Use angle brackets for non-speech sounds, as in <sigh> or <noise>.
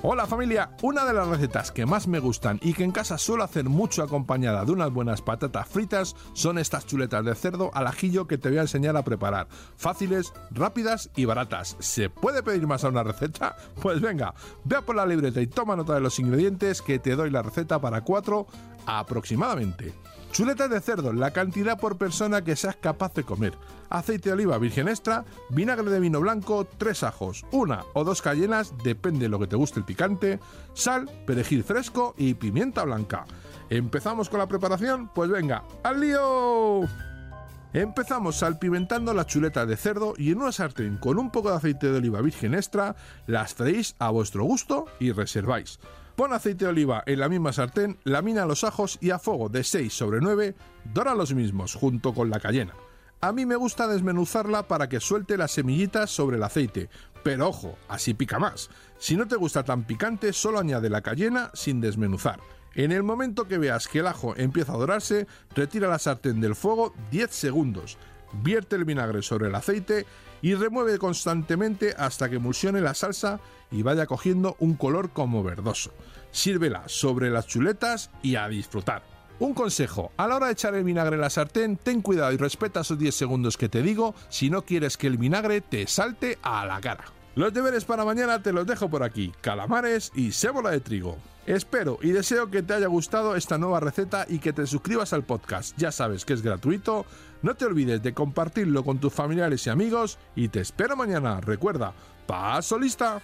Hola familia, una de las recetas que más me gustan y que en casa suelo hacer mucho acompañada de unas buenas patatas fritas son estas chuletas de cerdo al ajillo que te voy a enseñar a preparar. Fáciles, rápidas y baratas. ¿Se puede pedir más a una receta? <laughs> Pues venga, ve a por la libreta y toma nota de los ingredientes que te doy la receta para cuatro aproximadamente. Chuletas de cerdo, la cantidad por persona que seas capaz de comer. Aceite de oliva virgen extra, vinagre de vino blanco, tres ajos, una o dos cayenas, depende de lo que te guste el picante, sal, perejil fresco y pimienta blanca. ¿Empezamos con la preparación? Pues venga, ¡al lío! Empezamos salpimentando las chuletas de cerdo y en una sartén con un poco de aceite de oliva virgen extra las freís a vuestro gusto y reserváis. Pon aceite de oliva en la misma sartén, lamina los ajos y a fuego de 6 sobre 9 dora los mismos junto con la cayena. A mí me gusta desmenuzarla para que suelte las semillitas sobre el aceite, pero ojo, así pica más. Si no te gusta tan picante, solo añade la cayena sin desmenuzar. En el momento que veas que el ajo empieza a dorarse, retira la sartén del fuego 10 segundos. Vierte el vinagre sobre el aceite y remueve constantemente hasta que emulsione la salsa y vaya cogiendo un color como verdoso. Sírvela sobre las chuletas y a disfrutar. Un consejo, a la hora de echar el vinagre en la sartén, ten cuidado y respeta esos 10 segundos que te digo si no quieres que el vinagre te salte a la cara. Los deberes para mañana te los dejo por aquí, calamares y sébola de trigo. Espero y deseo que te haya gustado esta nueva receta y que te suscribas al podcast. Ya sabes que es gratuito. No te olvides de compartirlo con tus familiares y amigos y te espero mañana. Recuerda, paso lista.